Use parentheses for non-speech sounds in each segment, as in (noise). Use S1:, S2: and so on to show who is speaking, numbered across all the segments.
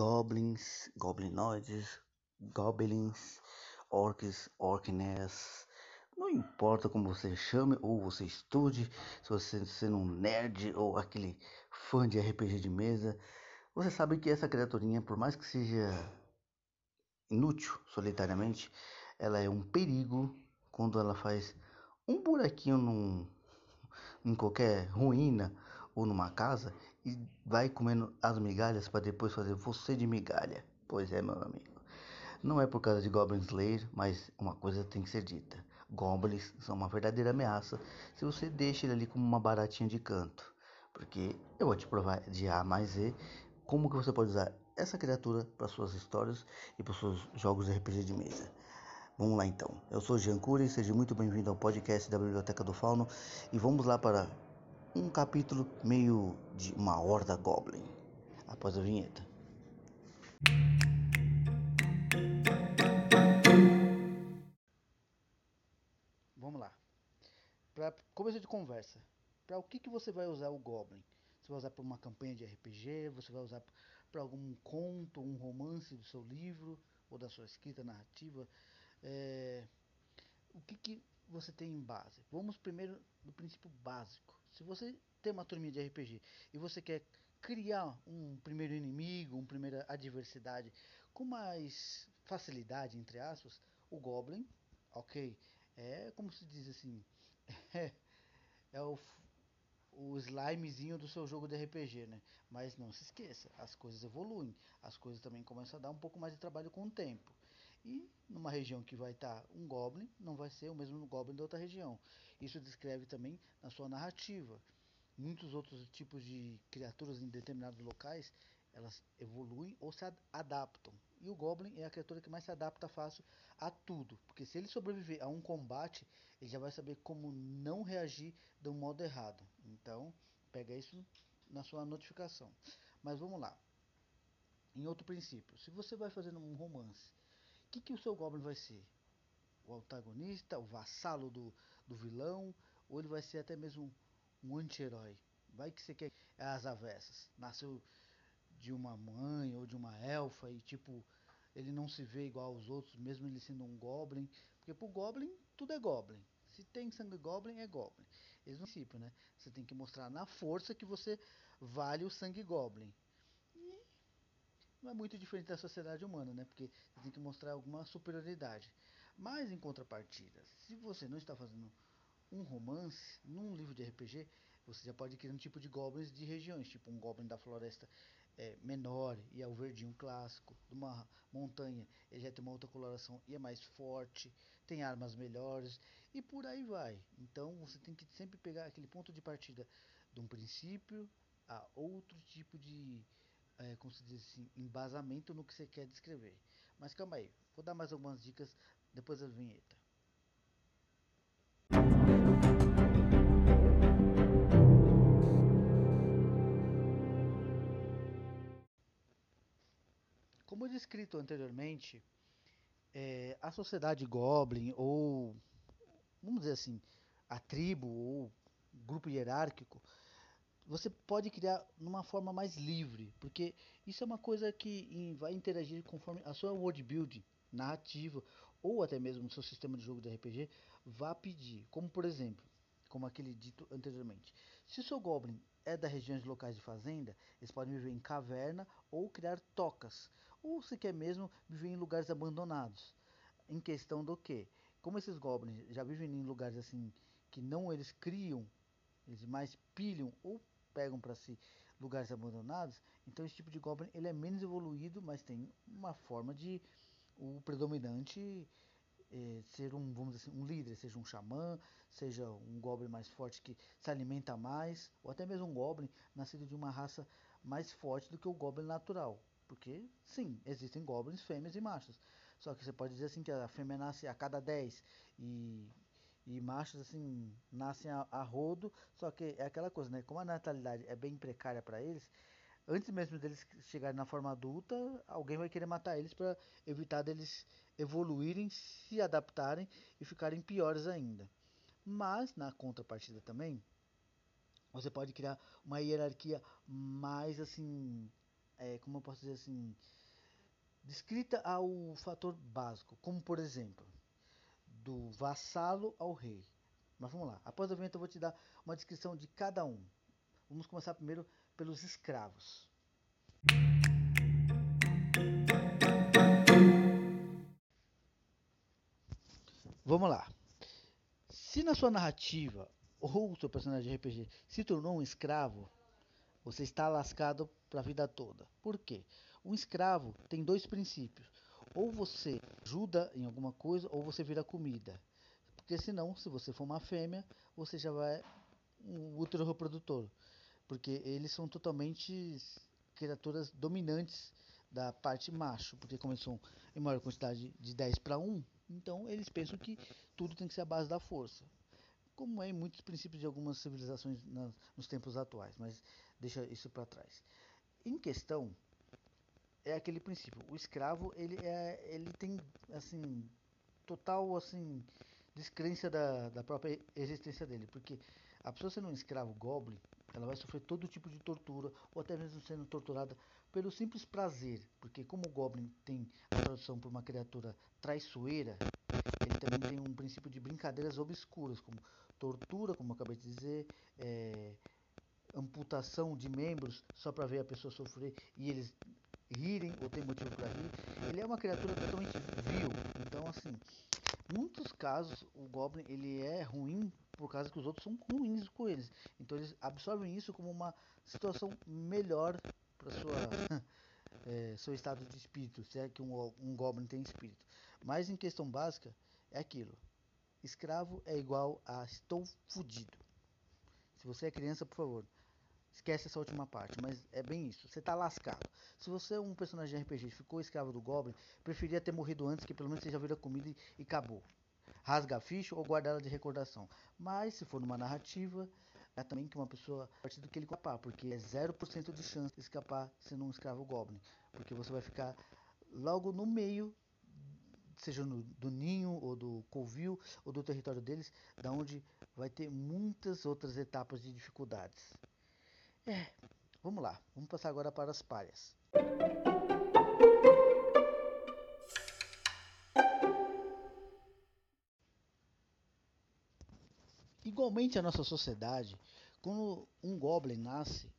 S1: goblins, goblinoides, goblins, orcs, orkness. Não importa como você chame ou você estude, se você sendo um nerd ou aquele fã de RPG de mesa, você sabe que essa criaturinha, por mais que seja inútil solitariamente, ela é um perigo quando ela faz um buraquinho num, em qualquer ruína ou numa casa e vai comendo as migalhas para depois fazer você de migalha. Pois é, meu amigo. Não é por causa de Goblin Slayer, mas uma coisa tem que ser dita. Goblins são uma verdadeira ameaça se você deixa ele ali como uma baratinha de canto. Porque eu vou te provar de A mais E como que você pode usar essa criatura para suas histórias e para seus jogos de RPG de mesa. Vamos lá então. Eu sou Jean Cury, seja muito bem-vindo ao podcast da Biblioteca do Fauno e vamos lá para um capítulo meio de uma horda goblin. Após a vinheta. Vamos lá. Para começo de conversa, para o que, que você vai usar o goblin? Você vai usar para uma campanha de RPG? Você vai usar para algum conto, um romance do seu livro ou da sua escrita narrativa? É, o que, que você tem em base? Vamos primeiro do princípio básico. Se você tem uma turminha de RPG e você quer criar um primeiro inimigo, uma primeira adversidade com mais facilidade, entre aspas, o Goblin, ok, é como se diz assim, (laughs) é, é o, o slimezinho do seu jogo de RPG, né? Mas não se esqueça, as coisas evoluem, as coisas também começam a dar um pouco mais de trabalho com o tempo. E numa região que vai estar um Goblin, não vai ser o mesmo Goblin da outra região. Isso descreve também na sua narrativa. Muitos outros tipos de criaturas em determinados locais, elas evoluem ou se adaptam. E o Goblin é a criatura que mais se adapta fácil a tudo. Porque se ele sobreviver a um combate, ele já vai saber como não reagir de um modo errado. Então, pega isso na sua notificação. Mas vamos lá. Em outro princípio, se você vai fazendo um romance, que, que o seu Goblin vai ser? O antagonista, o vassalo do, do vilão, ou ele vai ser até mesmo um anti-herói? Vai que você quer as avessas. Nasceu de uma mãe ou de uma elfa e tipo ele não se vê igual aos outros, mesmo ele sendo um goblin, porque pro goblin tudo é goblin. Se tem sangue goblin é goblin. Esse é o princípio, né? Você tem que mostrar na força que você vale o sangue goblin. Não é muito diferente da sociedade humana, né? Porque você tem que mostrar alguma superioridade. Mas em contrapartida, se você não está fazendo um romance, num livro de RPG, você já pode criar um tipo de goblins de regiões, tipo um goblin da floresta é, menor e é o verdinho clássico, de uma montanha ele já tem uma outra coloração e é mais forte, tem armas melhores e por aí vai. Então você tem que sempre pegar aquele ponto de partida de um princípio a outro tipo de é, como se diz assim, embasamento no que você quer descrever. Mas calma aí, vou dar mais algumas dicas depois da vinheta. Como descrito anteriormente, é, a sociedade Goblin, ou vamos dizer assim, a tribo ou grupo hierárquico, você pode criar numa forma mais livre, porque isso é uma coisa que vai interagir conforme a sua world building narrativa ou até mesmo no seu sistema de jogo de RPG vá pedir. Como por exemplo, como aquele dito anteriormente. Se o seu Goblin é das regiões locais de fazenda, eles podem viver em caverna ou criar tocas, ou se quer mesmo viver em lugares abandonados. Em questão do que? Como esses goblins já vivem em lugares assim que não eles criam, eles mais pilham ou pegam para si lugares abandonados, então esse tipo de goblin ele é menos evoluído, mas tem uma forma de o predominante é, ser um, vamos dizer assim, um líder, seja um xamã, seja um goblin mais forte que se alimenta mais, ou até mesmo um goblin nascido de uma raça mais forte do que o goblin natural. Porque, sim, existem goblins fêmeas e machos. Só que você pode dizer assim que a fêmea nasce a cada 10 e, e machos assim nascem a, a rodo. Só que é aquela coisa, né? Como a natalidade é bem precária para eles, antes mesmo deles chegarem na forma adulta, alguém vai querer matar eles para evitar deles evoluírem, se adaptarem e ficarem piores ainda. Mas na contrapartida também, você pode criar uma hierarquia mais assim é, como eu posso dizer assim, descrita ao fator básico, como por exemplo, do vassalo ao rei. Mas vamos lá, após a vinheta eu vou te dar uma descrição de cada um. Vamos começar primeiro pelos escravos. Vamos lá. Se na sua narrativa ou seu personagem de RPG se tornou um escravo, você está lascado para a vida toda. Por quê? Um escravo tem dois princípios. Ou você ajuda em alguma coisa, ou você vira comida. Porque senão, se você for uma fêmea, você já vai um útero reprodutor. Porque eles são totalmente criaturas dominantes da parte macho. Porque como eles são em maior quantidade de 10 para 1, então eles pensam que tudo tem que ser a base da força como é em muitos princípios de algumas civilizações na, nos tempos atuais, mas deixa isso para trás. Em questão é aquele princípio, o escravo ele é ele tem assim total assim descrença da, da própria existência dele, porque a pessoa sendo um escravo goblin, ela vai sofrer todo tipo de tortura ou até mesmo sendo torturada pelo simples prazer, porque como o goblin tem a tradução por uma criatura traiçoeira, ele também tem um princípio de brincadeiras obscuras, como tortura, como eu acabei de dizer, é, amputação de membros só para ver a pessoa sofrer e eles rirem ou ter motivo para rir. Ele é uma criatura totalmente vil. Então, assim, muitos casos o Goblin ele é ruim por causa que os outros são ruins com eles. Então eles absorvem isso como uma situação melhor para sua é, (laughs) seu estado de espírito, se é que um, um Goblin tem espírito. Mas em questão básica é aquilo. Escravo é igual a estou fudido. Se você é criança, por favor, esquece essa última parte, mas é bem isso. Você tá lascado. Se você é um personagem de RPG ficou escravo do Goblin, preferia ter morrido antes, que pelo menos você já vira comida e, e acabou. Rasga a ficha ou guarda ela de recordação. Mas se for numa narrativa, é também que uma pessoa, a partir do que ele escapar, porque é 0% de chance de escapar sendo um escravo Goblin. Porque você vai ficar logo no meio seja no, do ninho ou do covil ou do território deles, da onde vai ter muitas outras etapas de dificuldades. É, vamos lá, vamos passar agora para as párias. Igualmente a nossa sociedade, quando um goblin nasce,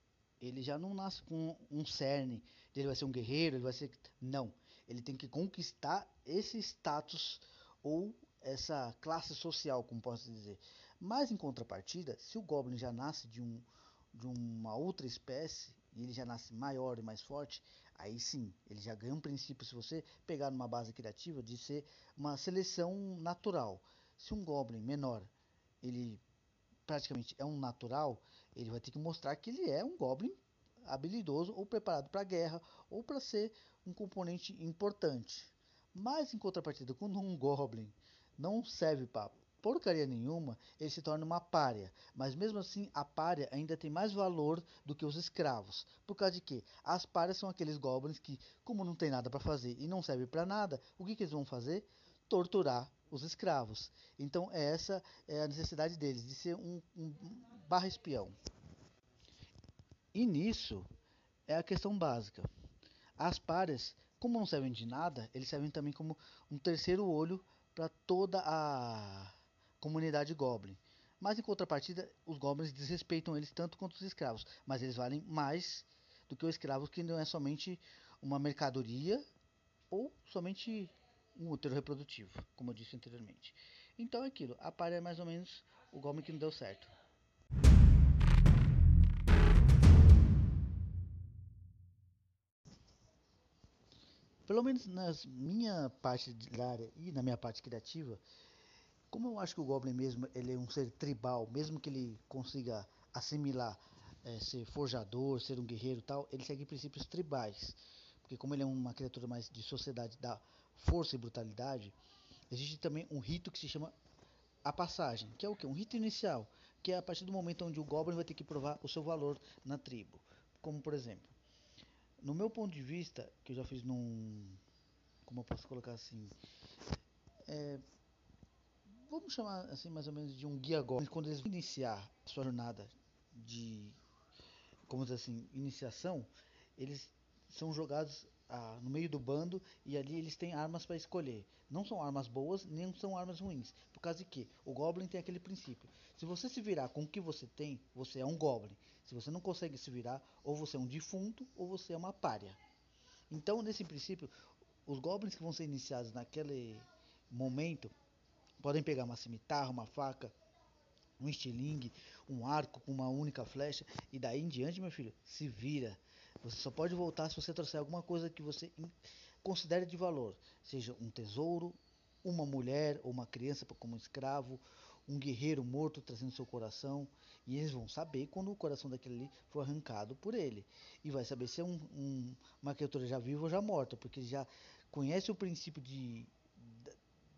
S1: ele já não nasce com um cerne, ele vai ser um guerreiro, ele vai ser não, ele tem que conquistar esse status ou essa classe social, como posso dizer. Mas em contrapartida, se o Goblin já nasce de, um, de uma outra espécie e ele já nasce maior e mais forte, aí sim, ele já ganha um princípio, se você pegar numa base criativa, de ser uma seleção natural. Se um Goblin menor, ele praticamente é um natural, ele vai ter que mostrar que ele é um Goblin habilidoso ou preparado para a guerra ou para ser um componente importante. Mas em contrapartida, quando um (laughs) Goblin não serve para porcaria nenhuma, ele se torna uma párea. Mas mesmo assim, a párea ainda tem mais valor do que os escravos. Por causa de que as párias são aqueles goblins que, como não tem nada para fazer e não serve para nada, o que, que eles vão fazer? Torturar os escravos. Então essa é a necessidade deles de ser um, um barra espião. E nisso é a questão básica. As párias, como não servem de nada, eles servem também como um terceiro olho para toda a comunidade Goblin. Mas em contrapartida, os Goblins desrespeitam eles tanto quanto os escravos. Mas eles valem mais do que os escravos, que não é somente uma mercadoria ou somente um útero reprodutivo, como eu disse anteriormente. Então é aquilo, a párea é mais ou menos o Goblin que não deu certo. pelo menos na minha parte da área e na minha parte criativa, como eu acho que o Goblin mesmo ele é um ser tribal, mesmo que ele consiga assimilar é, ser forjador, ser um guerreiro tal, ele segue princípios tribais. Porque como ele é uma criatura mais de sociedade da força e brutalidade, existe também um rito que se chama a passagem, que é o que? Um rito inicial, que é a partir do momento onde o Goblin vai ter que provar o seu valor na tribo. Como por exemplo, no meu ponto de vista, que eu já fiz num. Como eu posso colocar assim? É, vamos chamar assim mais ou menos de um guia agora. Quando eles vão iniciar a sua jornada de. Como dizer assim? Iniciação, eles são jogados ah, no meio do bando e ali eles têm armas para escolher. Não são armas boas, nem são armas ruins. Por causa de que o Goblin tem aquele princípio. Se você se virar com o que você tem, você é um Goblin. Se você não consegue se virar, ou você é um defunto, ou você é uma párea. Então, nesse princípio, os Goblins que vão ser iniciados naquele momento podem pegar uma cimitarra, uma faca, um estilingue, um arco com uma única flecha e daí em diante, meu filho, se vira. Você só pode voltar se você trouxer alguma coisa que você considere de valor, seja um tesouro, uma mulher ou uma criança como escravo, um guerreiro morto trazendo seu coração, e eles vão saber quando o coração daquele ali for arrancado por ele, e vai saber se é um, um, uma criatura já viva ou já morta, porque já conhece o princípio de,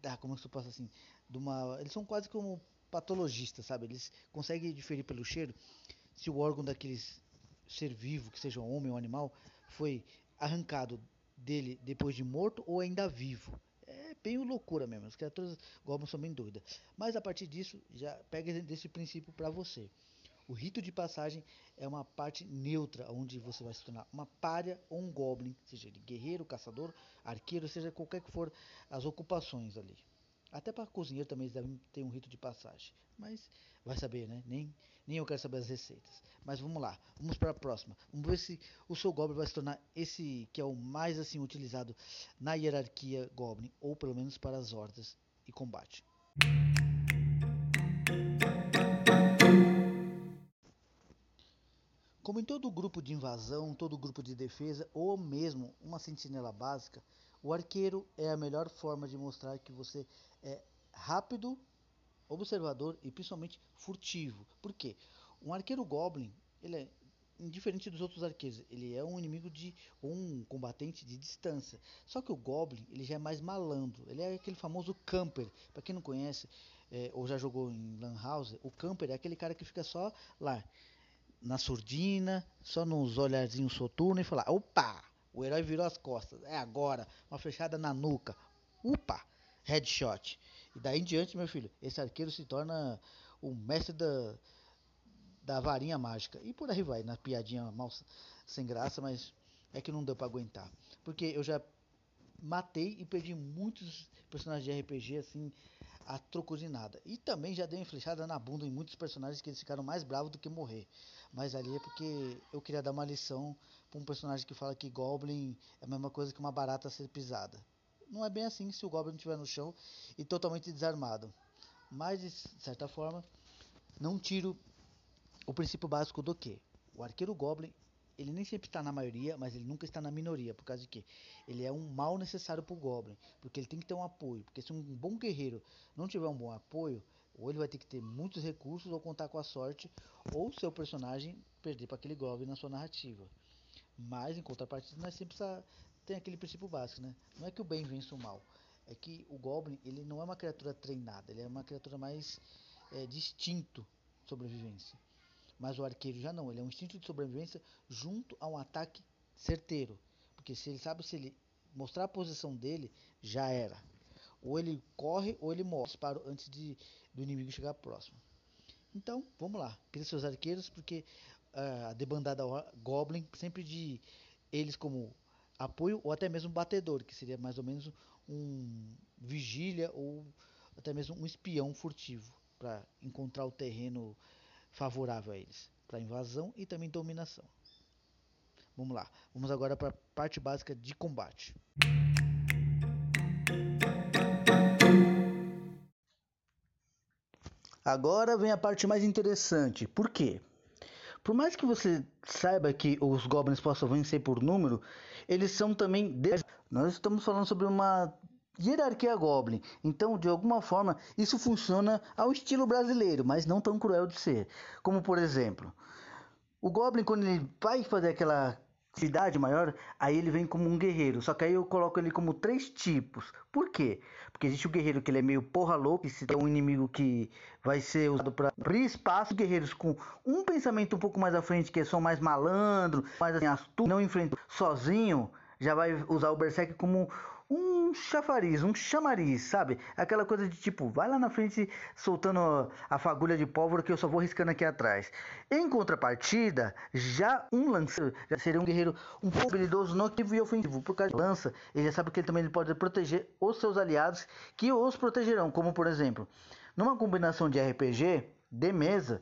S1: da, como eu posso assim, de uma, eles são quase como patologistas, sabe? Eles conseguem diferir pelo cheiro se o órgão daqueles ser vivo, que seja homem ou animal, foi arrancado dele depois de morto ou ainda vivo. É bem loucura mesmo, as criaturas goblins são bem doidas. Mas a partir disso, já pega desse princípio para você. O rito de passagem é uma parte neutra, onde você vai se tornar uma párea ou um goblin, seja ele guerreiro, caçador, arqueiro, seja qualquer que for as ocupações ali. Até para cozinheiro também devem ter um rito de passagem. Mas vai saber, né? Nem, nem eu quero saber as receitas. Mas vamos lá, vamos para a próxima. Vamos ver se o seu Goblin vai se tornar esse que é o mais assim utilizado na hierarquia Goblin, ou pelo menos para as hordas e combate. Como em todo grupo de invasão, todo grupo de defesa, ou mesmo uma sentinela básica, o arqueiro é a melhor forma de mostrar que você é rápido, observador e principalmente furtivo. Por quê? Um arqueiro goblin, ele é indiferente dos outros arqueiros, ele é um inimigo de um combatente de distância. Só que o goblin, ele já é mais malandro. Ele é aquele famoso camper. Para quem não conhece é, ou já jogou em lan house, o camper é aquele cara que fica só lá na surdina, só nos olharzinhos soturnos e falar: "Opa, o herói virou as costas. É agora. Uma flechada na nuca. Upa! Headshot. E daí em diante, meu filho, esse arqueiro se torna o mestre da, da varinha mágica. E por aí vai, na piadinha mal sem graça, mas é que não deu para aguentar. Porque eu já matei e perdi muitos personagens de RPG assim a troco de nada. E também já dei uma flechada na bunda em muitos personagens que eles ficaram mais bravos do que morrer. Mas ali é porque eu queria dar uma lição para um personagem que fala que Goblin é a mesma coisa que uma barata ser pisada. Não é bem assim se o Goblin estiver no chão e totalmente desarmado. Mas, de certa forma, não tiro o princípio básico do que? O arqueiro Goblin ele nem sempre está na maioria, mas ele nunca está na minoria, por causa de que ele é um mal necessário para o Goblin, porque ele tem que ter um apoio, porque se um bom guerreiro não tiver um bom apoio, ou ele vai ter que ter muitos recursos, ou contar com a sorte, ou seu personagem perder para aquele Goblin na sua narrativa. Mas, em contrapartida, nós sempre tem aquele princípio básico, né? Não é que o bem vence o mal, é que o Goblin ele não é uma criatura treinada, ele é uma criatura mais é, de instinto sobrevivência. Mas o arqueiro já não, ele é um instinto de sobrevivência junto a um ataque certeiro. Porque se ele sabe se ele mostrar a posição dele, já era. Ou ele corre ou ele morre. Disparo antes de, do inimigo chegar próximo. Então, vamos lá. Cria seus arqueiros, porque uh, a debandada Goblin sempre de eles como apoio ou até mesmo batedor, que seria mais ou menos um vigília ou até mesmo um espião furtivo para encontrar o terreno favorável a eles para invasão e também dominação. Vamos lá, vamos agora para a parte básica de combate. Agora vem a parte mais interessante. Por quê? Por mais que você saiba que os goblins possam vencer por número, eles são também. Nós estamos falando sobre uma hierarquia Goblin. Então, de alguma forma, isso funciona ao estilo brasileiro, mas não tão cruel de ser. Como, por exemplo, o Goblin, quando ele vai fazer aquela cidade maior, aí ele vem como um guerreiro. Só que aí eu coloco ele como três tipos. Por quê? Porque existe o guerreiro que ele é meio porra louca, se tem um inimigo que vai ser usado para abrir espaço, guerreiros com um pensamento um pouco mais à frente, que são mais malandro, mais assim, astuto, não enfrenta sozinho, já vai usar o Berserk como um chafariz, um chamariz, sabe? Aquela coisa de tipo, vai lá na frente soltando a fagulha de pólvora que eu só vou riscando aqui atrás. Em contrapartida, já um lanceiro já seria um guerreiro um pouco habilidoso, não e ofensivo. Por causa da lança, ele já sabe que ele também pode proteger os seus aliados que os protegerão. Como por exemplo, numa combinação de RPG de mesa,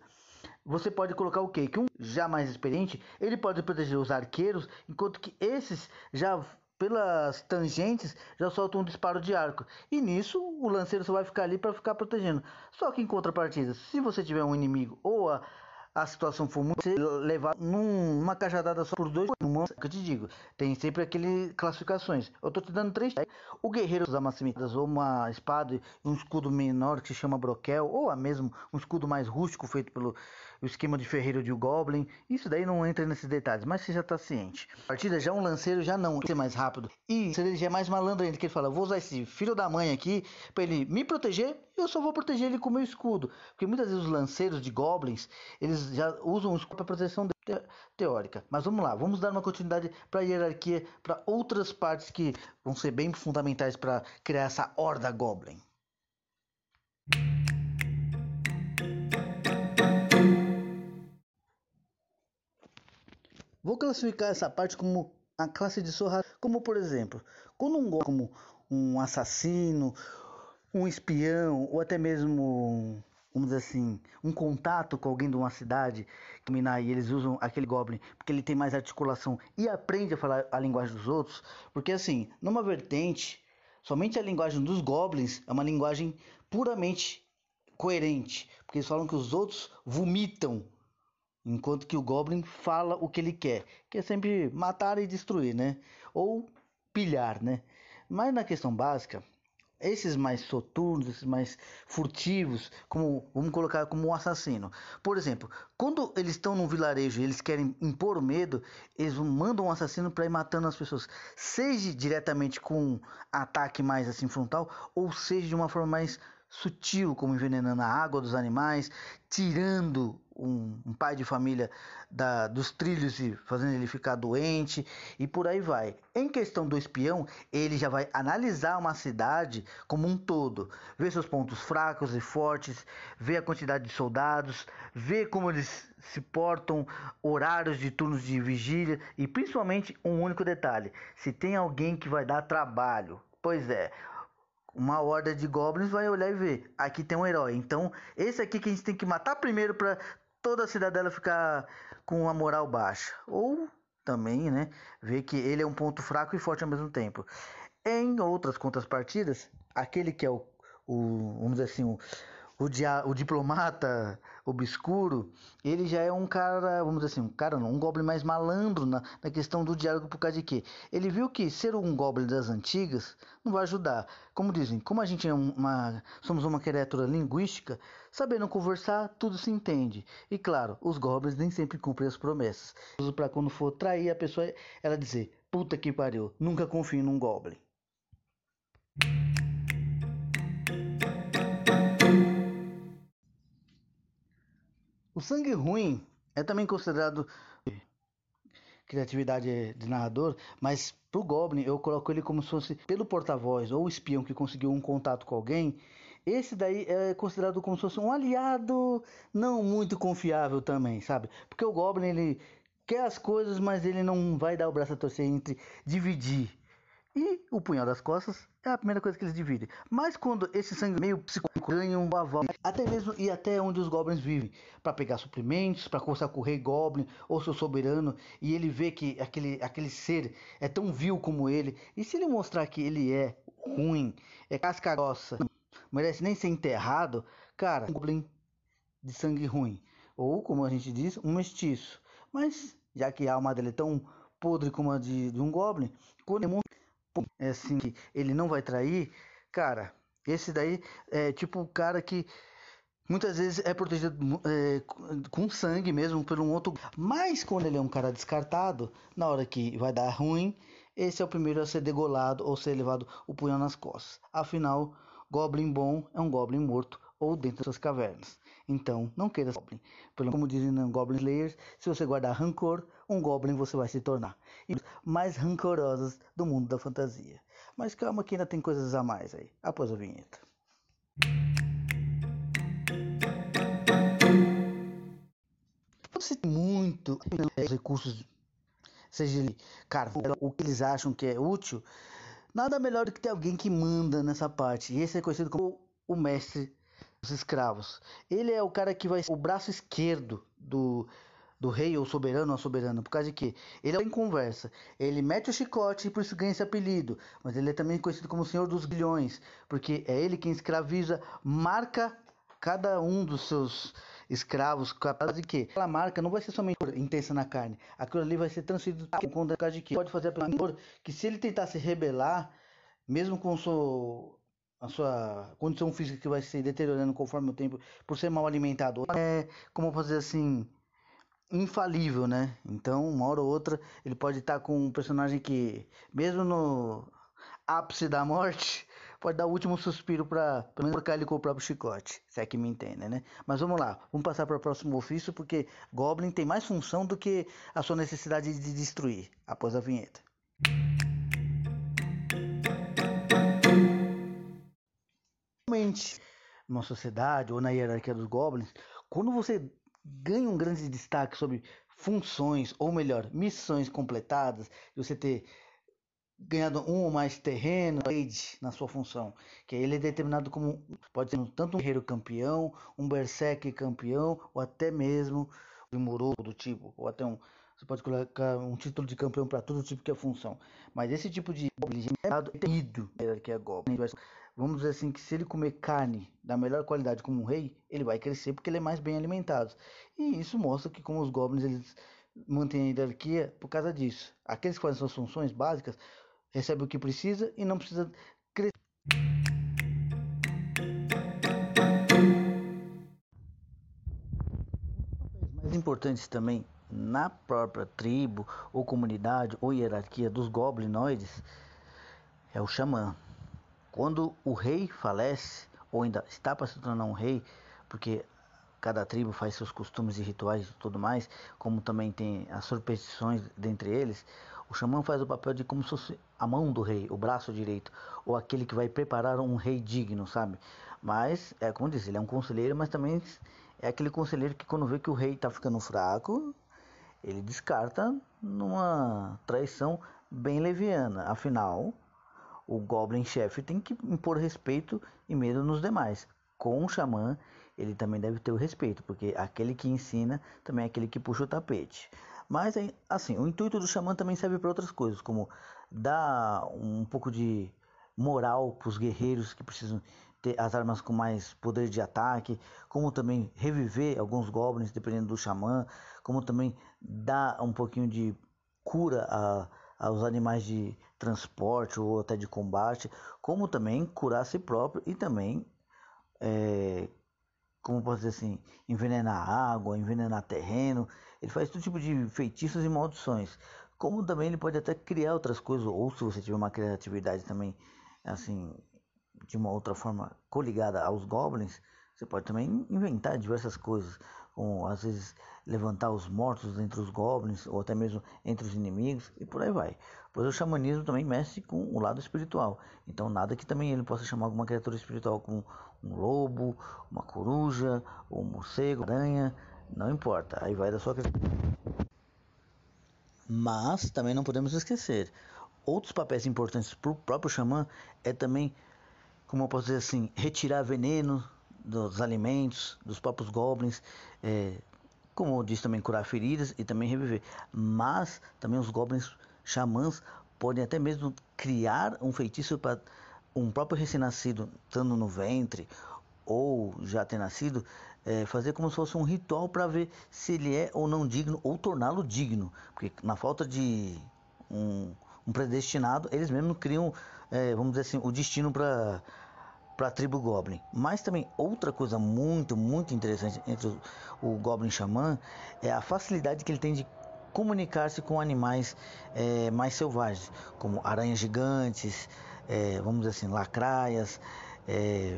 S1: você pode colocar o quê? Que um já mais experiente, ele pode proteger os arqueiros, enquanto que esses já pelas tangentes já soltam um disparo de arco. E nisso o lanceiro só vai ficar ali para ficar protegendo. Só que em contrapartida, se você tiver um inimigo ou a a situação for muito você levar numa cajadada só por dois uma que eu te digo tem sempre aquele classificações eu tô te dando três o guerreiro usa maximitas ou uma espada e um escudo menor que se chama broquel ou a mesmo um escudo mais rústico feito pelo esquema de ferreiro de goblin isso daí não entra nesses detalhes mas você já tá ciente a partida já um lanceiro já não ser mais rápido e ele já é mais malandro ainda que ele fala vou usar esse filho da mãe aqui para ele me proteger eu só vou proteger ele com meu escudo porque muitas vezes os lanceiros de goblins eles já usam isso para proteção teórica. Mas vamos lá, vamos dar uma continuidade para a hierarquia, para outras partes que vão ser bem fundamentais para criar essa horda Goblin. Vou classificar essa parte como a classe de sorra, como por exemplo, quando um como um assassino, um espião ou até mesmo vamos dizer assim, um contato com alguém de uma cidade, e eles usam aquele Goblin porque ele tem mais articulação e aprende a falar a linguagem dos outros, porque assim, numa vertente, somente a linguagem dos Goblins é uma linguagem puramente coerente, porque eles falam que os outros vomitam, enquanto que o Goblin fala o que ele quer, que é sempre matar e destruir, né? Ou pilhar, né? Mas na questão básica, esses mais soturnos, esses mais furtivos, como vamos colocar como um assassino. Por exemplo, quando eles estão num vilarejo e eles querem impor o medo, eles mandam um assassino para ir matando as pessoas, seja diretamente com um ataque mais assim frontal, ou seja de uma forma mais sutil, como envenenando a água dos animais, tirando um, um pai de família da, dos trilhos e fazendo ele ficar doente e por aí vai. Em questão do espião, ele já vai analisar uma cidade como um todo, ver seus pontos fracos e fortes, ver a quantidade de soldados, ver como eles se portam, horários de turnos de vigília e principalmente um único detalhe: se tem alguém que vai dar trabalho. Pois é, uma horda de goblins vai olhar e ver, aqui tem um herói. Então, esse aqui que a gente tem que matar primeiro para toda a cidadela ficar com a moral baixa. Ou também, né, ver que ele é um ponto fraco e forte ao mesmo tempo. Em outras contrapartidas, aquele que é o, o vamos dizer assim, o, o, dia, o diplomata obscuro, ele já é um cara, vamos dizer assim, um cara um goblin mais malandro na, na questão do diálogo por causa de quê? Ele viu que ser um goblin das antigas não vai ajudar. Como dizem, como a gente é uma, somos uma criatura linguística, sabendo conversar, tudo se entende. E claro, os goblins nem sempre cumprem as promessas. Para quando for trair a pessoa, ela dizer, puta que pariu, nunca confio num goblin. O sangue ruim é também considerado criatividade de narrador, mas pro Goblin eu coloco ele como se fosse pelo porta-voz ou espião que conseguiu um contato com alguém. Esse daí é considerado como se fosse um aliado não muito confiável também, sabe? Porque o Goblin ele quer as coisas, mas ele não vai dar o braço a torcer entre dividir e o punhal das costas é a primeira coisa que eles dividem. Mas quando esse sangue meio psicótico ganha um aval, até mesmo e até onde os goblins vivem, para pegar suprimentos, para rei goblin ou seu soberano, e ele vê que aquele, aquele ser é tão vil como ele, e se ele mostrar que ele é ruim, é casca grossa, merece nem ser enterrado, cara, um goblin de sangue ruim. Ou, como a gente diz, um mestiço. Mas, já que a alma dele é tão podre como a de, de um goblin, quando é assim que ele não vai trair, cara, esse daí é tipo o cara que muitas vezes é protegido é, com sangue mesmo por um outro. Mas quando ele é um cara descartado, na hora que vai dar ruim, esse é o primeiro a ser degolado ou ser levado o punhal nas costas. Afinal, Goblin bom é um Goblin morto ou dentro das cavernas. Então, não queira Goblin. Pelo como dizem no Goblin Slayers, se você guardar rancor, um Goblin você vai se tornar. E mais rancorosos do mundo da fantasia. Mas calma que ainda tem coisas a mais aí, após a vinheta. Você tem muito recursos, seja ele carvão, o que eles acham que é útil, nada melhor do que ter alguém que manda nessa parte. E esse é conhecido como o mestre dos escravos. Ele é o cara que vai ser o braço esquerdo do, do rei ou soberano ou soberana, por causa de que ele é em conversa, ele mete o chicote e por isso ganha esse apelido, mas ele é também conhecido como o Senhor dos Grilhões, porque é ele quem escraviza, marca cada um dos seus escravos, capaz de que aquela marca não vai ser somente intensa na carne, aquilo ali vai ser transferido contra causa de que pode fazer a pessoa que se ele tentar se rebelar, mesmo com a sua condição física que vai se deteriorando conforme o tempo, por ser mal alimentado. É, como fazer assim, infalível, né? Então, uma hora ou outra, ele pode estar com um personagem que, mesmo no ápice da morte, pode dar o último suspiro para colocar ele com o próprio chicote, se é que me entendem, né? Mas vamos lá, vamos passar para o próximo ofício, porque Goblin tem mais função do que a sua necessidade de destruir, após a vinheta. Realmente, numa sociedade ou na hierarquia dos goblins, quando você ganha um grande destaque sobre funções, ou melhor, missões completadas, você ter ganhado um ou mais terreno na sua função, que ele é determinado como pode ser tanto um guerreiro campeão, um berserk campeão, ou até mesmo um moro do tipo, ou até um você pode colocar um título de campeão para todo tipo que é função. Mas esse tipo de goblin é ido que é goblin. Vamos dizer assim que se ele comer carne da melhor qualidade como um rei, ele vai crescer porque ele é mais bem alimentado. E isso mostra que como os goblins eles mantêm a hierarquia por causa disso. Aqueles que fazem suas funções básicas recebem o que precisa e não precisa crescer. mais importantes também na própria tribo ou comunidade ou hierarquia dos goblinoides é o xamã. Quando o rei falece ou ainda está para se tornar um rei, porque cada tribo faz seus costumes e rituais e tudo mais, como também tem as superstições dentre eles, o xamã faz o papel de como se fosse a mão do rei, o braço direito, ou aquele que vai preparar um rei digno, sabe? Mas, é como disse, ele é um conselheiro, mas também é aquele conselheiro que quando vê que o rei está ficando fraco, ele descarta numa traição bem leviana. Afinal, o Goblin chefe tem que impor respeito e medo nos demais. Com o xamã, ele também deve ter o respeito, porque aquele que ensina também é aquele que puxa o tapete. Mas, assim, o intuito do xamã também serve para outras coisas, como dar um pouco de moral para os guerreiros que precisam ter as armas com mais poder de ataque, como também reviver alguns goblins dependendo do xamã, como também dar um pouquinho de cura a, aos animais de transporte ou até de combate, como também curar a si próprio e também, é, como posso dizer assim, envenenar água, envenenar terreno. Ele faz todo tipo de feitiços e maldições. Como também ele pode até criar outras coisas, ou se você tiver uma criatividade também, assim, de uma outra forma coligada aos goblins, você pode também inventar diversas coisas, como às vezes levantar os mortos entre os goblins ou até mesmo entre os inimigos e por aí vai. Pois o xamanismo também mexe com o lado espiritual. Então nada que também ele possa chamar alguma criatura espiritual como um lobo, uma coruja, um morcego, aranha, não importa. Aí vai da sua Mas também não podemos esquecer, outros papéis importantes para o próprio xamã é também como eu posso dizer assim, retirar veneno dos alimentos, dos próprios goblins, é, como disse também, curar feridas e também reviver. Mas também os goblins xamãs podem até mesmo criar um feitiço para um próprio recém-nascido, estando no ventre ou já ter nascido, é, fazer como se fosse um ritual para ver se ele é ou não digno ou torná-lo digno. Porque na falta de um, um predestinado, eles mesmos criam, é, vamos dizer assim, o destino para para a tribo Goblin. Mas também outra coisa muito, muito interessante entre o, o Goblin Xamã é a facilidade que ele tem de comunicar-se com animais é, mais selvagens, como aranhas gigantes, é, vamos dizer assim, lacraias, é,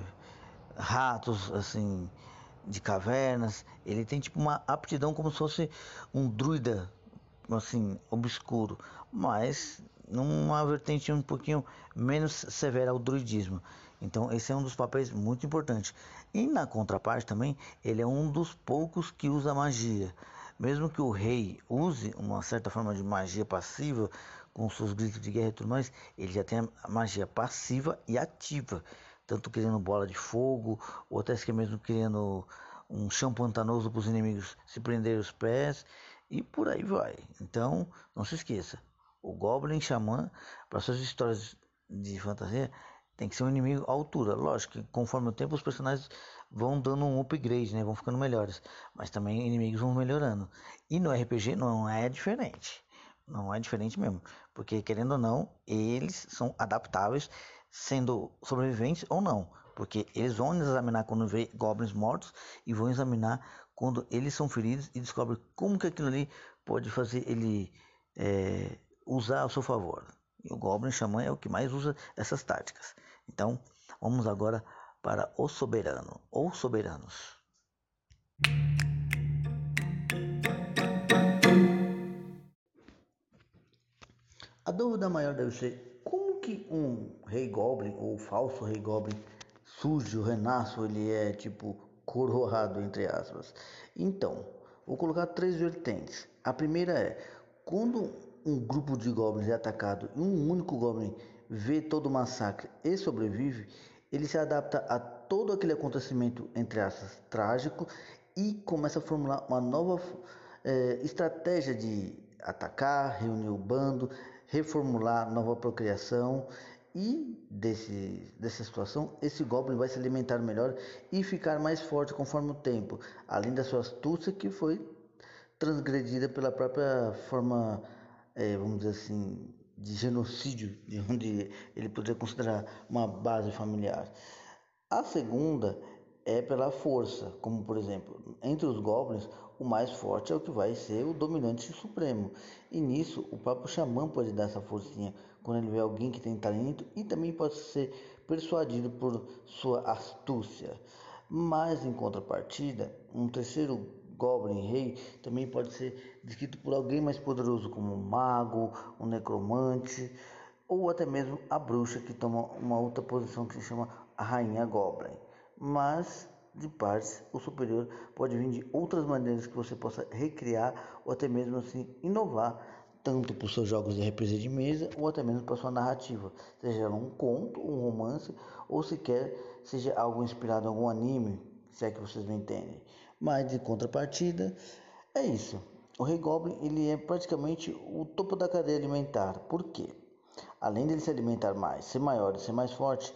S1: ratos assim de cavernas. Ele tem tipo uma aptidão como se fosse um druida assim obscuro, mas
S2: numa vertente um pouquinho menos severa ao druidismo. Então esse é um dos papéis muito importantes. E na contraparte também, ele é um dos poucos que usa magia. Mesmo que o rei use uma certa forma de magia passiva, com seus gritos de guerra e tudo mais, ele já tem a magia passiva e ativa. Tanto criando bola de fogo, ou até mesmo criando um chão pantanoso para os inimigos se prenderem os pés, e por aí vai. Então, não se esqueça, o Goblin Xamã, para suas histórias de fantasia, tem que ser um inimigo à altura. Lógico que conforme o tempo os personagens vão dando um upgrade, né? Vão ficando melhores. Mas também inimigos vão melhorando. E no RPG não é diferente. Não é diferente mesmo. Porque querendo ou não, eles são adaptáveis, sendo sobreviventes ou não. Porque eles vão examinar quando vê goblins mortos e vão examinar quando eles são feridos e descobrem como que aquilo ali pode fazer ele é, usar a seu favor. E o Goblin Xamã é o que mais usa essas táticas. Então, vamos agora para o soberano ou soberanos. A dúvida maior deve ser como que um rei goblin ou falso rei goblin surge, renasce, ele é tipo coroado entre aspas. Então, vou colocar três vertentes. A primeira é quando um grupo de goblins é atacado e um único goblin vê todo o massacre e sobrevive, ele se adapta a todo aquele acontecimento, entre aspas, trágico e começa a formular uma nova é, estratégia de atacar, reunir o bando, reformular nova procriação e desse, dessa situação, esse Goblin vai se alimentar melhor e ficar mais forte conforme o tempo, além da sua astúcia que foi transgredida pela própria forma, é, vamos dizer assim, de genocídio, de onde ele poderia considerar uma base familiar. A segunda é pela força, como por exemplo, entre os goblins, o mais forte é o que vai ser o dominante supremo. E nisso, o próprio xamã pode dar essa forcinha quando ele vê alguém que tem talento e também pode ser persuadido por sua astúcia. Mas em contrapartida, um terceiro Goblin Rei também pode ser descrito por alguém mais poderoso, como um mago, um necromante, ou até mesmo a bruxa que toma uma outra posição que se chama a Rainha Goblin. Mas, de partes, o superior pode vir de outras maneiras que você possa recriar ou até mesmo assim inovar, tanto para os seus jogos de RPG de mesa ou até mesmo para sua narrativa, seja um conto, um romance ou sequer seja algo inspirado em algum anime, se é que vocês me entendem. Mas de contrapartida, é isso. O Rei Goblin ele é praticamente o topo da cadeia alimentar. Por quê? Além dele se alimentar mais, ser maior e ser mais forte,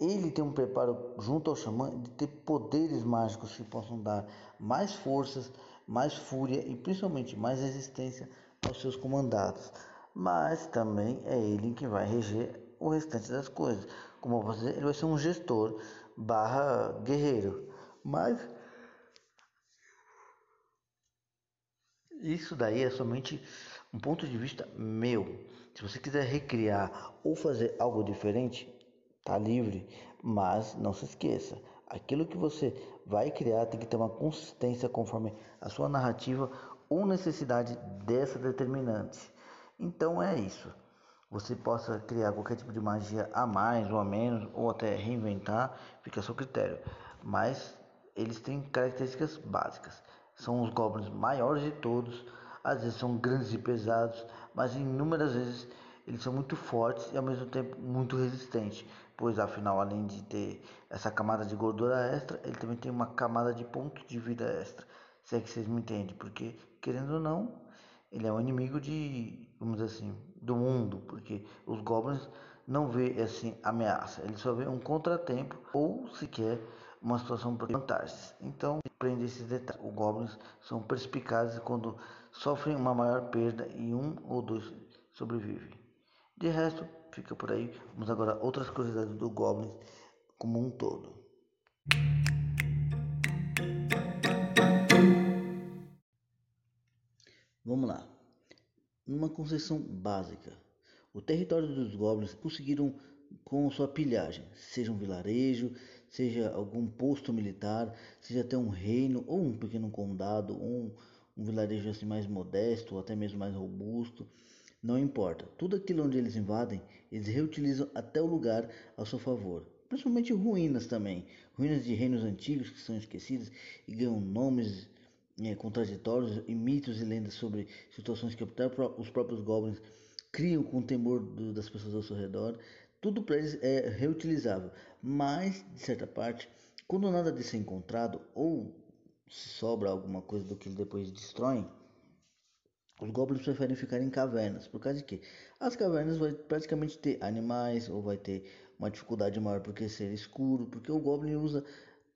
S2: ele tem um preparo junto ao xamã de ter poderes mágicos que possam dar mais forças, mais fúria e principalmente mais resistência aos seus comandados. Mas também é ele que vai reger o restante das coisas. Como eu vou dizer, ele vai ser um gestor barra guerreiro. Mas Isso daí é somente um ponto de vista meu. Se você quiser recriar ou fazer algo diferente, tá livre, mas não se esqueça, aquilo que você vai criar tem que ter uma consistência conforme a sua narrativa ou necessidade dessa determinante. Então é isso. Você possa criar qualquer tipo de magia a mais ou a menos, ou até reinventar, fica a seu critério. Mas eles têm características básicas. São os goblins maiores de todos, às vezes são grandes e pesados, mas inúmeras vezes eles são muito fortes e ao mesmo tempo muito resistentes, pois afinal, além de ter essa camada de gordura extra, ele também tem uma camada de ponto de vida extra. Se é que vocês me entendem, porque querendo ou não, ele é um inimigo de, vamos dizer assim, do mundo, porque os goblins não vê assim ameaça, ele só vê um contratempo ou sequer uma situação para vantagens. Então, prende esses detalhes. Os goblins são perspicazes quando sofrem uma maior perda e um ou dois sobrevivem. De resto, fica por aí. Vamos agora outras curiosidades do goblin como um todo. Vamos lá. Numa concepção básica, o território dos goblins conseguiram com sua pilhagem, seja um vilarejo, seja algum posto militar, seja até um reino ou um pequeno condado, ou um, um vilarejo assim mais modesto, ou até mesmo mais robusto, Não importa, tudo aquilo onde eles invadem, eles reutilizam até o lugar ao seu favor. Principalmente ruínas também, ruínas de reinos antigos que são esquecidas e ganham nomes é, contraditórios e mitos e lendas sobre situações que até os próprios goblins criam com o temor do, das pessoas ao seu redor. Tudo para eles é reutilizável, mas de certa parte, quando nada disso é encontrado ou se sobra alguma coisa do que eles depois destroem, os goblins preferem ficar em cavernas. Por causa de quê? As cavernas vai praticamente ter animais ou vai ter uma dificuldade maior porque ser escuro, porque o goblin usa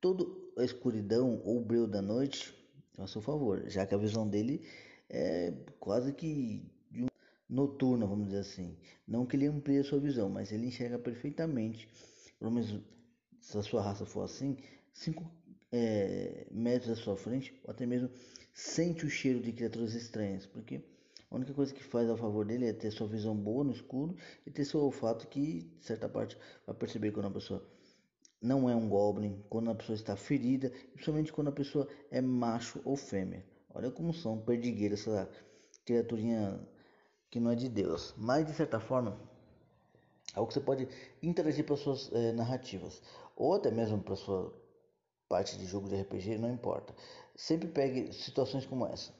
S2: toda a escuridão ou o breu da noite a seu favor, já que a visão dele é quase que noturna, vamos dizer assim. Não que ele amplie a sua visão, mas ele enxerga perfeitamente, pelo menos se a sua raça for assim, 5 é, metros à sua frente, ou até mesmo sente o cheiro de criaturas estranhas, porque a única coisa que faz a favor dele é ter sua visão boa no escuro e ter seu olfato que, de certa parte, vai perceber quando a pessoa não é um goblin, quando a pessoa está ferida, principalmente quando a pessoa é macho ou fêmea. Olha como são perdigueiras essa criaturinha que não é de Deus. Mas, de certa forma, algo que você pode interagir para suas é, narrativas, ou até mesmo para sua parte de jogo de RPG, não importa. Sempre pegue situações como essa: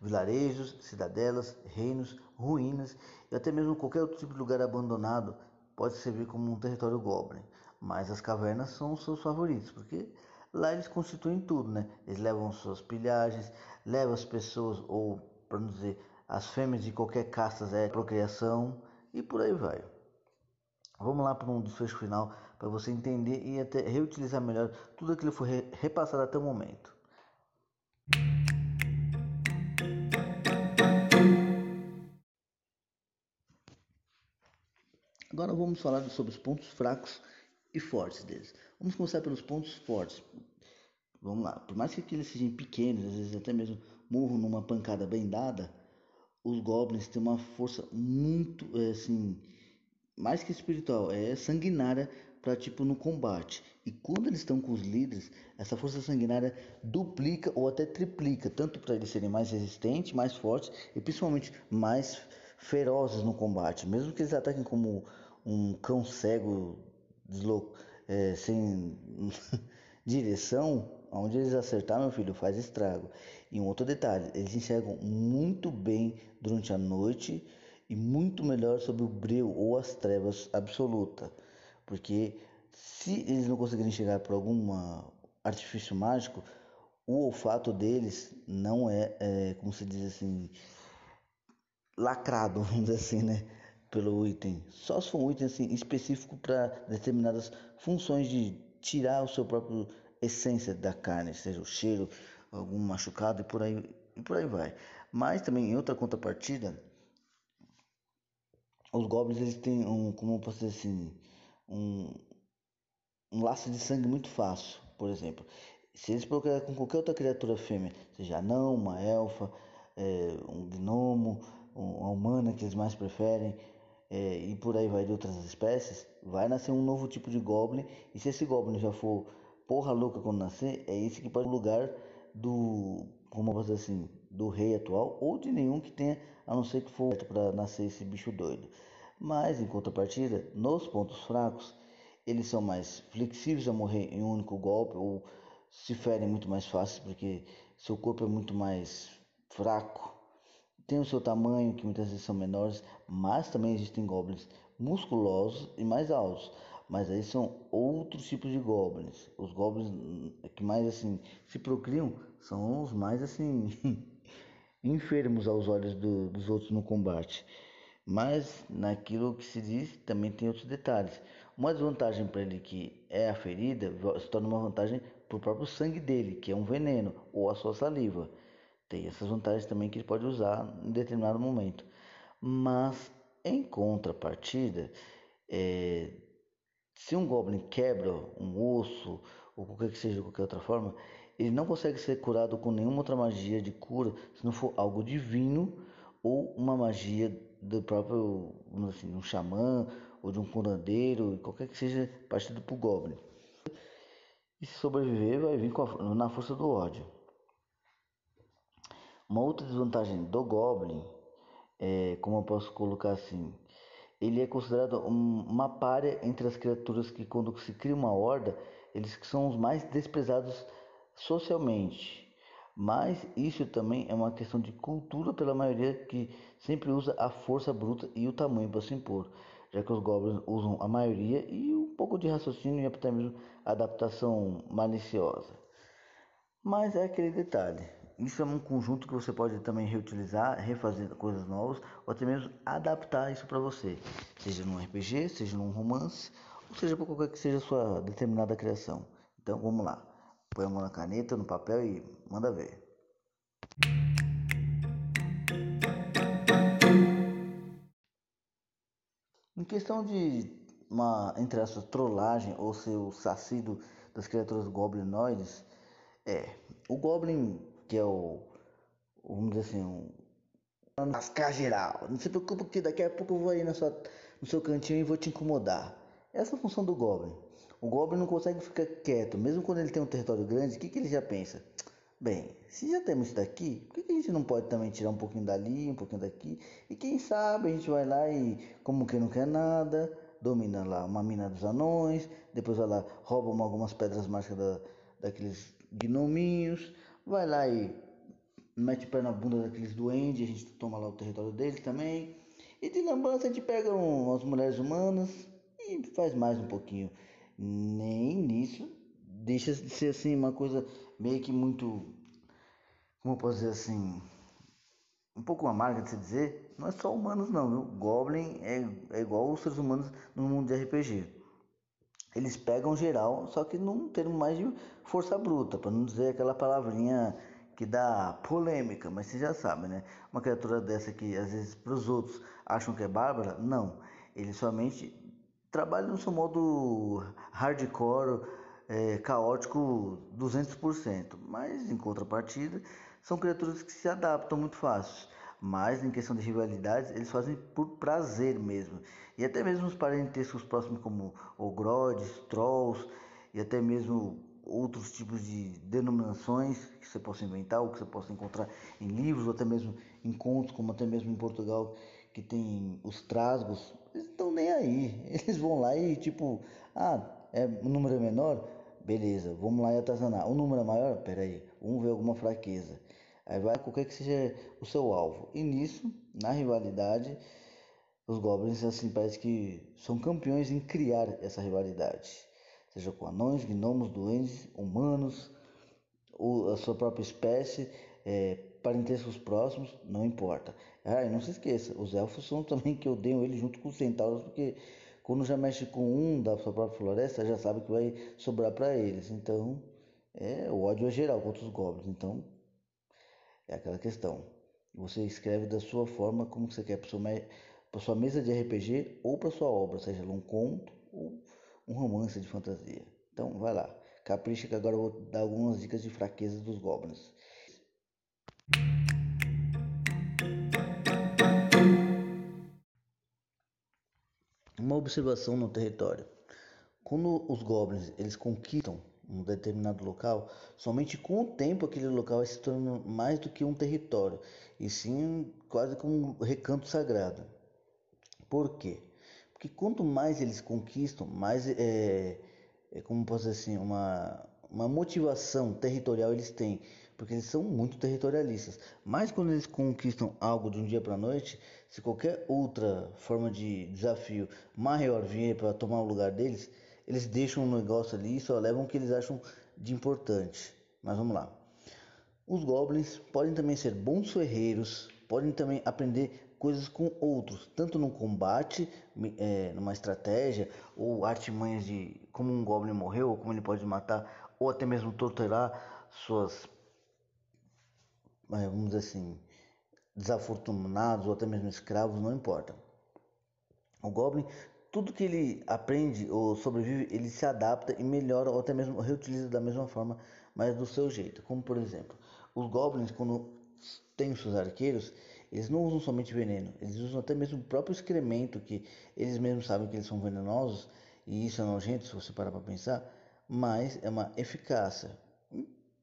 S2: vilarejos, cidadelas, reinos, ruínas e até mesmo qualquer outro tipo de lugar abandonado pode servir como um território goblin. Mas as cavernas são os seus favoritos, porque lá eles constituem tudo, né? Eles levam suas pilhagens, levam as pessoas, ou para não dizer, as fêmeas de qualquer casta é procriação e por aí vai. Vamos lá para um desfecho final para você entender e até reutilizar melhor tudo aquilo que foi repassado até o momento. Agora vamos falar sobre os pontos fracos e fortes deles. Vamos começar pelos pontos fortes. Vamos lá, por mais que eles sejam pequenos, às vezes até mesmo morram numa pancada bem dada, os goblins têm uma força muito, é, assim, mais que espiritual, é sanguinária para tipo no combate. E quando eles estão com os líderes, essa força sanguinária duplica ou até triplica, tanto para eles serem mais resistentes, mais fortes e principalmente mais ferozes no combate. Mesmo que eles ataquem como um cão cego deslo é, sem (laughs) direção, onde eles acertar, meu filho, faz estrago. E um outro detalhe, eles enxergam muito bem durante a noite e muito melhor sobre o breu ou as trevas absoluta. Porque se eles não conseguirem chegar por algum artifício mágico, o olfato deles não é, é, como se diz assim, lacrado, (laughs) vamos dizer assim, né? Pelo item. Só se for um item assim, específico para determinadas funções de tirar o seu próprio essência da carne, seja o cheiro, algum machucado e por aí, e por aí vai. Mas também em outra contrapartida, os goblins eles têm um, como posso dizer assim, um, um laço de sangue muito fácil, por exemplo. Se eles procurarem com qualquer outra criatura fêmea, seja anão, uma elfa, é, um gnomo, uma humana que eles mais preferem, é, e por aí vai de outras espécies, vai nascer um novo tipo de goblin. E se esse goblin já for porra louca quando nascer, é esse que pode lugar do, como eu posso dizer assim, do rei atual ou de nenhum que tenha, a não ser que for para nascer esse bicho doido. Mas em contrapartida, nos pontos fracos, eles são mais flexíveis a morrer em um único golpe ou se ferem muito mais fácil porque seu corpo é muito mais fraco. Tem o seu tamanho, que muitas vezes são menores, mas também existem goblins musculosos e mais altos. Mas aí são outros tipos de goblins. Os goblins que mais assim se procriam são os mais assim (laughs) enfermos aos olhos do, dos outros no combate. Mas naquilo que se diz também tem outros detalhes. Uma desvantagem para ele que é a ferida se torna uma vantagem para o próprio sangue dele, que é um veneno, ou a sua saliva. Tem essas vantagens também que ele pode usar em determinado momento. Mas em contrapartida, é, se um goblin quebra um osso ou qualquer que seja qualquer outra forma, ele não consegue ser curado com nenhuma outra magia de cura se não for algo divino ou uma magia do próprio, assim, um xamã ou de um curandeiro, qualquer que seja partido o goblin. E se sobreviver, vai vir a, na força do ódio. Uma outra desvantagem do goblin é, como eu posso colocar assim, ele é considerado um, uma párea entre as criaturas que quando se cria uma horda, eles são os mais desprezados socialmente. Mas isso também é uma questão de cultura pela maioria que sempre usa a força bruta e o tamanho para se impor, já que os goblins usam a maioria e um pouco de raciocínio e até mesmo adaptação maliciosa. Mas é aquele detalhe. Isso é um conjunto que você pode também reutilizar, refazer coisas novas, ou até mesmo adaptar isso para você, seja num RPG, seja num romance, ou seja para qualquer que seja a sua determinada criação. Então vamos lá, põe a mão na caneta, no papel e manda ver. Em questão de uma, entre essas trollagem ou ser o sacido das criaturas goblinoides, é, o Goblin, que é o, vamos dizer assim, um lascar geral. Não se preocupe que daqui a pouco eu vou aí na sua, no seu cantinho e vou te incomodar. Essa é a função do Goblin. O Goblin não consegue ficar quieto, mesmo quando ele tem um território grande, o que, que ele já pensa? Bem, se já temos isso daqui, por que, que a gente não pode também tirar um pouquinho dali, um pouquinho daqui? E quem sabe a gente vai lá e, como quem não quer nada, domina lá uma mina dos anões, depois vai lá, rouba algumas pedras mágicas da, daqueles gnominhos, vai lá e mete o pé na bunda daqueles duendes, a gente toma lá o território deles também. E de lambança a gente pega um, umas mulheres humanas e faz mais um pouquinho. Nem nisso deixa de ser assim uma coisa meio que muito, como eu posso dizer assim, um pouco amarga de se dizer, não é só humanos não, viu? Goblin é, é igual os seres humanos no mundo de RPG eles pegam geral, só que num termo mais de força bruta, para não dizer aquela palavrinha que dá polêmica, mas você já sabe, né? Uma criatura dessa que às vezes para os outros acham que é bárbara, não. Ele somente trabalha no seu modo hardcore, é, caótico 200%, mas em contrapartida são criaturas que se adaptam muito fácil. Mas em questão de rivalidades, eles fazem por prazer mesmo. E até mesmo os parentescos próximos como ogrodes, trolls e até mesmo outros tipos de denominações que você possa inventar ou que você possa encontrar em livros ou até mesmo em contos, como até mesmo em Portugal que tem os trasgos, nem aí. (laughs) Eles vão lá e tipo, ah, é, o número menor, beleza, vamos lá e atazanar. O número é maior, peraí, vamos ver alguma fraqueza. Aí vai qualquer que seja o seu alvo. E nisso, na rivalidade, os Goblins assim parece que são campeões em criar essa rivalidade. Seja com anões, gnomos, duendes, humanos, ou a sua própria espécie, é, parentescos próximos, não importa. Ah, e não se esqueça, os elfos são também que odeiam ele junto com os centauros, porque quando já mexe com um da sua própria floresta, já sabe que vai sobrar para eles. Então, é, o ódio é geral contra os goblins. Então, é aquela questão. Você escreve da sua forma como você quer para sua mesa de RPG ou para sua obra, seja um conto ou um romance de fantasia. Então vai lá, capricha que agora eu vou dar algumas dicas de fraqueza dos goblins. Uma observação no território. Quando os goblins eles conquistam um determinado local, somente com o tempo aquele local se tornando mais do que um território, e sim quase como um recanto sagrado. Por quê? Porque quanto mais eles conquistam, mais é, é como posso dizer assim, uma, uma motivação territorial eles têm, porque eles são muito territorialistas. Mas quando eles conquistam algo de um dia para a noite, se qualquer outra forma de desafio maior vier para tomar o lugar deles, eles deixam um negócio ali e só levam o que eles acham de importante. Mas vamos lá. Os goblins podem também ser bons ferreiros, podem também aprender coisas com outros, tanto no combate, é, numa estratégia, ou artimanhas de como um goblin morreu, ou como ele pode matar, ou até mesmo torturar suas, vamos dizer assim, desafortunados, ou até mesmo escravos, não importa. O Goblin tudo que ele aprende ou sobrevive, ele se adapta e melhora ou até mesmo reutiliza da mesma forma, mas do seu jeito. Como por exemplo, os goblins quando têm os seus arqueiros, eles não usam somente veneno, eles usam até mesmo o próprio excremento que eles mesmos sabem que eles são venenosos e isso é nojento se você parar para pensar, mas é uma eficácia.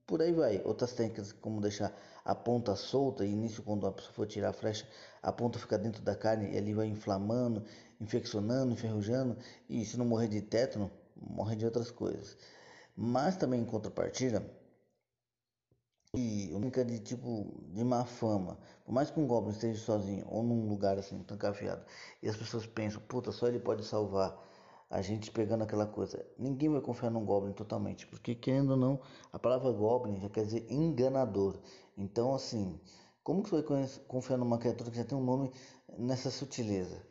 S2: Por aí vai. Outras técnicas como deixar a ponta solta e nisso quando a pessoa for tirar a flecha, a ponta fica dentro da carne e ali vai inflamando, infeccionando, enferrujando e se não morrer de tétano, morre de outras coisas. Mas também em contrapartida, e única de tipo de má fama. Por mais que um goblin esteja sozinho ou num lugar assim trancafiado e as pessoas pensam, puta, só ele pode salvar a gente pegando aquela coisa. Ninguém vai confiar num Goblin totalmente, porque querendo ou não, a palavra Goblin já quer dizer enganador. Então, assim, como que você vai confiar numa criatura que já tem um nome nessa sutileza?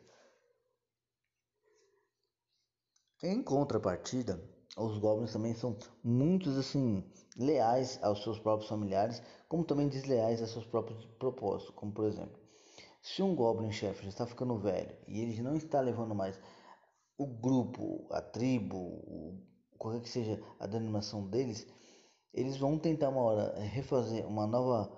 S2: Em contrapartida, os Goblins também são muitos assim leais aos seus próprios familiares, como também desleais aos seus próprios propósitos. Como por exemplo, se um Goblin chefe já está ficando velho e ele não está levando mais o grupo, a tribo, qualquer que seja a denominação deles, eles vão tentar uma hora refazer uma nova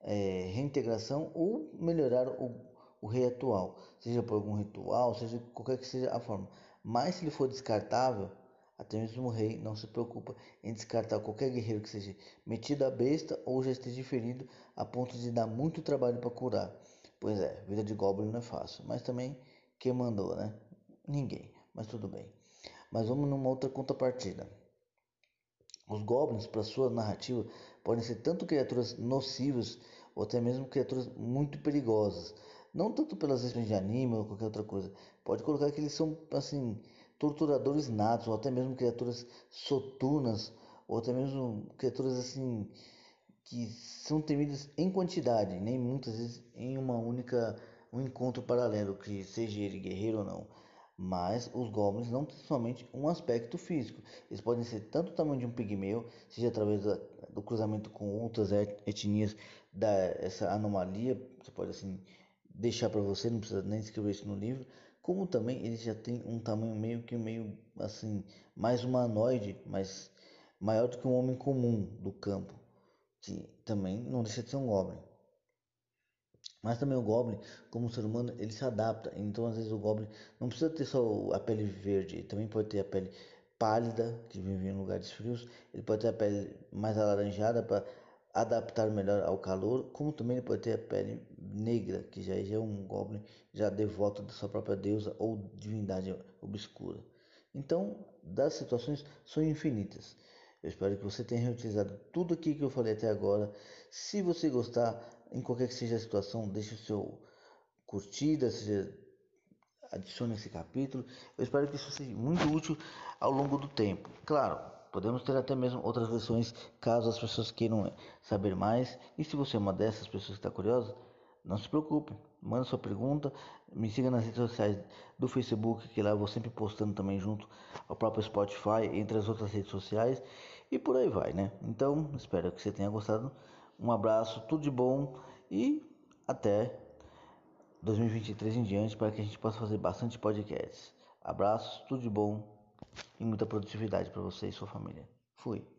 S2: é, reintegração ou melhorar o, o rei atual, seja por algum ritual, seja qualquer que seja a forma. Mas se ele for descartável, até mesmo o rei não se preocupa em descartar qualquer guerreiro que seja metido a besta ou já esteja ferido a ponto de dar muito trabalho para curar. Pois é, vida de Goblin não é fácil, mas também quem mandou, né? Ninguém mas tudo bem. Mas vamos numa outra contrapartida. Os goblins, para sua narrativa, podem ser tanto criaturas nocivas ou até mesmo criaturas muito perigosas. Não tanto pelas questões de anime ou qualquer outra coisa. Pode colocar que eles são assim torturadores natos ou até mesmo criaturas soturnas ou até mesmo criaturas assim que são temidas em quantidade, nem muitas vezes em uma única um encontro paralelo que seja ele guerreiro ou não. Mas os goblins não têm somente um aspecto físico. Eles podem ser tanto o tamanho de um pigmeu, seja através do cruzamento com outras etnias dessa anomalia, você pode assim deixar para você, não precisa nem escrever isso no livro, como também eles já têm um tamanho meio que meio assim, mais humanoide, mas maior do que um homem comum do campo, que também não deixa de ser um goblin. Mas também o Goblin, como ser humano, ele se adapta. Então, às vezes, o Goblin não precisa ter só a pele verde, ele também pode ter a pele pálida, que vive em lugares frios. Ele pode ter a pele mais alaranjada para adaptar melhor ao calor, como também ele pode ter a pele negra, que já é um Goblin já devoto da sua própria deusa ou divindade obscura. Então, das situações são infinitas. Eu espero que você tenha reutilizado tudo aqui que eu falei até agora. Se você gostar, em qualquer que seja a situação, deixe o seu curtida, seja adicione esse capítulo. Eu espero que isso seja muito útil ao longo do tempo. Claro, podemos ter até mesmo outras versões caso as pessoas queiram saber mais. E se você é uma dessas pessoas que está curiosa, não se preocupe, manda sua pergunta, me siga nas redes sociais do Facebook, que lá eu vou sempre postando também junto ao próprio Spotify, entre as outras redes sociais, e por aí vai, né? Então, espero que você tenha gostado um abraço, tudo de bom e até 2023 em diante para que a gente possa fazer bastante podcasts. Abraços, tudo de bom e muita produtividade para você e sua família. Fui.